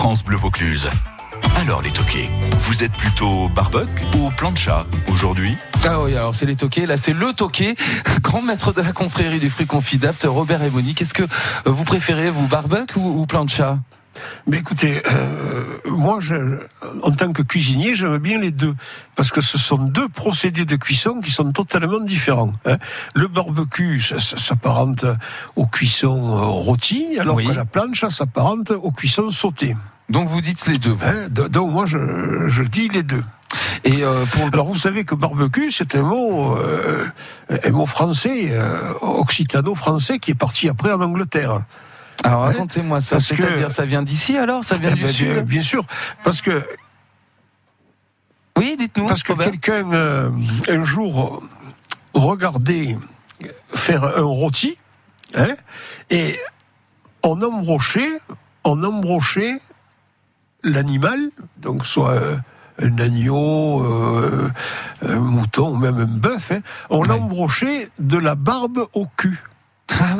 France Bleu Vaucluse. Alors les toqués, vous êtes plutôt barbecue ou plancha aujourd'hui? Ah oui, alors c'est les toqués. Là, c'est le toqué, grand maître de la confrérie du fruit confit Robert Ebony. Qu'est-ce que vous préférez, vous, barbecue ou, ou plancha? Mais écoutez, euh, moi, je, en tant que cuisinier, j'aime bien les deux. Parce que ce sont deux procédés de cuisson qui sont totalement différents. hein. Le barbecue ça- ça s'apparente aux cuissons euh, rôties, alors Oui. que la planche ça s'apparente aux cuissons sautées. Donc vous dites les deux. vous. hein. Do- Donc moi, je, je dis les deux. Et euh, pour Alors vous savez que barbecue, c'est un mot, euh, un mot français, euh, occitano-français, qui est parti après en Angleterre. Alors racontez-moi ça. Que- C'est-à-dire, ça vient d'ici alors Ça vient Eh du ben, sud bien, bien sûr, parce que Oui, dites-nous. Parce que quelqu'un, euh, un jour, regardait faire un rôti, hein, et on embrochait, on embrochait l'animal, donc soit euh, un agneau, euh, un mouton, ou même un bœuf, hein, on Ouais. l'embrochait de la barbe au cul.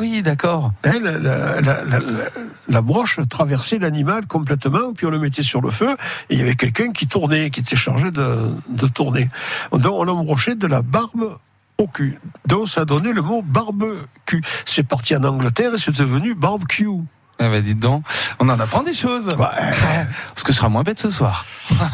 Oui, d'accord. Hein, la, la- la- la- la- la broche traversait l'animal complètement, puis on le mettait sur le feu, et il y avait quelqu'un qui tournait, qui était chargé de, de tourner. Donc on l'embrochait de la barbe au cul. Donc ça a donné le mot barbecue. C'est parti en Angleterre et c'est devenu barbecue. Ah bah dites donc, on en apprend des choses. Ouais. Parce que je serai moins bête ce soir.